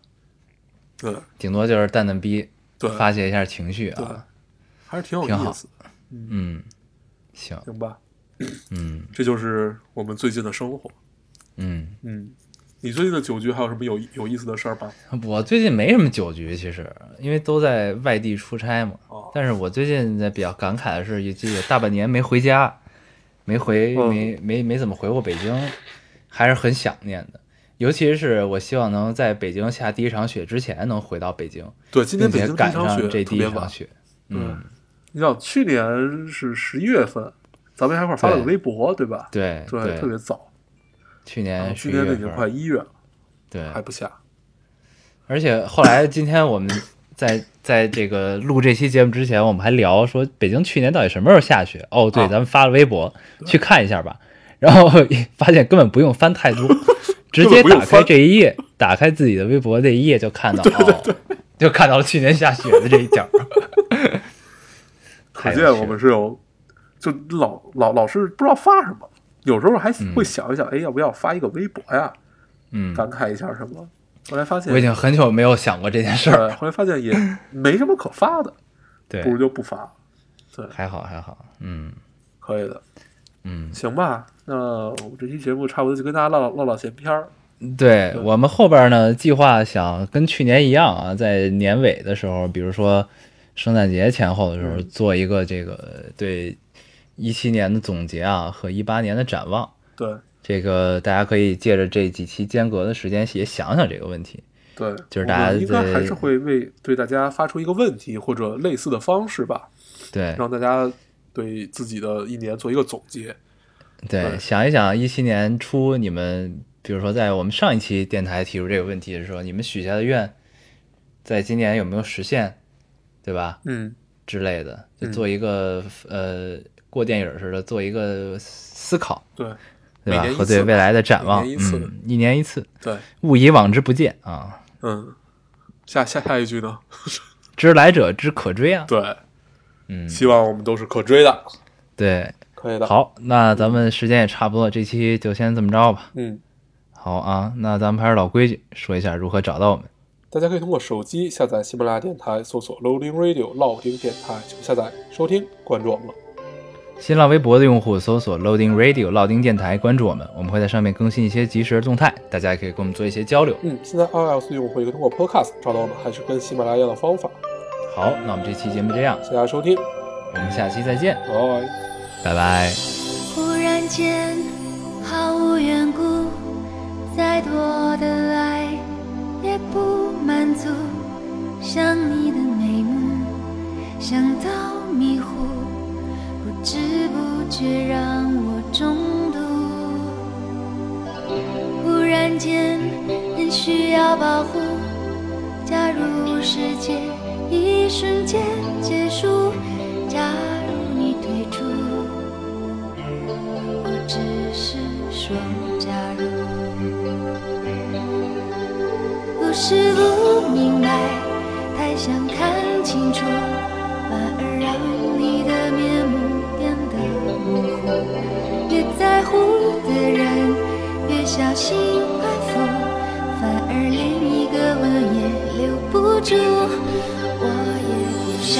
对顶多就是淡淡逼，对，发泄一下情绪对啊。，还是挺有意思的，嗯，行，行吧？嗯这就是我们最近的生活。嗯，嗯，你最近的酒局还有什么有有意思的事儿吗？我最近没什么酒局，其实因为都在外地出差嘛。哦但是我最近在比较感慨的是，也这有大半年没回家，没回嗯没没没怎么回过北京，还是很想念的。尤其是我希望能在北京下第一场雪之前能回到北京，对，今天北京第一赶场雪上这第一。场雪。嗯，你想去年是十一月份，咱们还一块儿发了个微博，对吧？对对，特别早。去年十今年已经快一月了，对，还不下。而且后来今天我们在在这个录这期节目之前，我们还聊说北京去年到底什么时候下雪？哦，对，啊咱们发了微博去看一下吧。然后发现根本不用翻太多，直接打开这一页，打开自己的微博这一页就看到，哦，就看到了去年下雪的这一角。可见我们是有，就老老老是不知道发什么，有时候还会想一想，哎，要不要发一个微博呀，嗯，感慨一下什么？后来发现我已，经很久没有想过这件事儿。了，后来发现也没什么可发的，对不，如就不发。对，还好还好，嗯可以的，嗯，行吧。那我们这期节目差不多就跟大家唠唠唠唠闲篇儿。对我们后边呢，计划想跟去年一样啊，在年尾的时候，比如说圣诞节前后的时候，做一个这个对一七年的总结啊和一八年的展望。对这个大家可以借着这几期间隔的时间也想想这个问题。对，就是大家应该还是会为对大家发出一个问题或者类似的方式吧，对让大家对自己的一年做一个总结。对，对想一想一七年初你们，比如说在我们上一期电台提出这个问题的时候，你们许下的愿，在今年有没有实现，对吧？嗯，之类的，就嗯做一个、呃过电影似的做一个思考，对对吧和对未来的展望，嗯，一年一次，对，勿以往之不见啊，嗯，下下下一句呢？知来者之可追啊，对，嗯，希望我们都是可追的。对，可以的。，好，那咱们时间也差不多，这期就先这么着吧。嗯，好啊，那咱们还是老规矩，说一下如何找到我们。大家可以通过手机下载喜马拉雅电台，搜索 Loading Radio 老丁电台就下载收听，关注我们了。新浪微博的用户搜索 Loading Radio 老丁电台，关注我们，我们会在上面更新一些即时的动态，大家也可以跟我们做一些交流。嗯，现在 iOS 用户也可以通过 Podcast 找到我们，还是跟喜马拉雅一样的方法。好，那我们这期节目这样，谢谢大家收听，我们下期再见，拜。拜拜。忽然间，毫无缘故，再多的爱也不满足。想你的眉目，想到迷糊，不知不觉让我中毒。忽然间，很需要保护。假如世界一瞬间结束，假如你退出。我只是说假如，不是不明白，太想看清楚，反而让你的面目。越在乎的人，越小心安抚，反而连一个吻也留不住。我也不想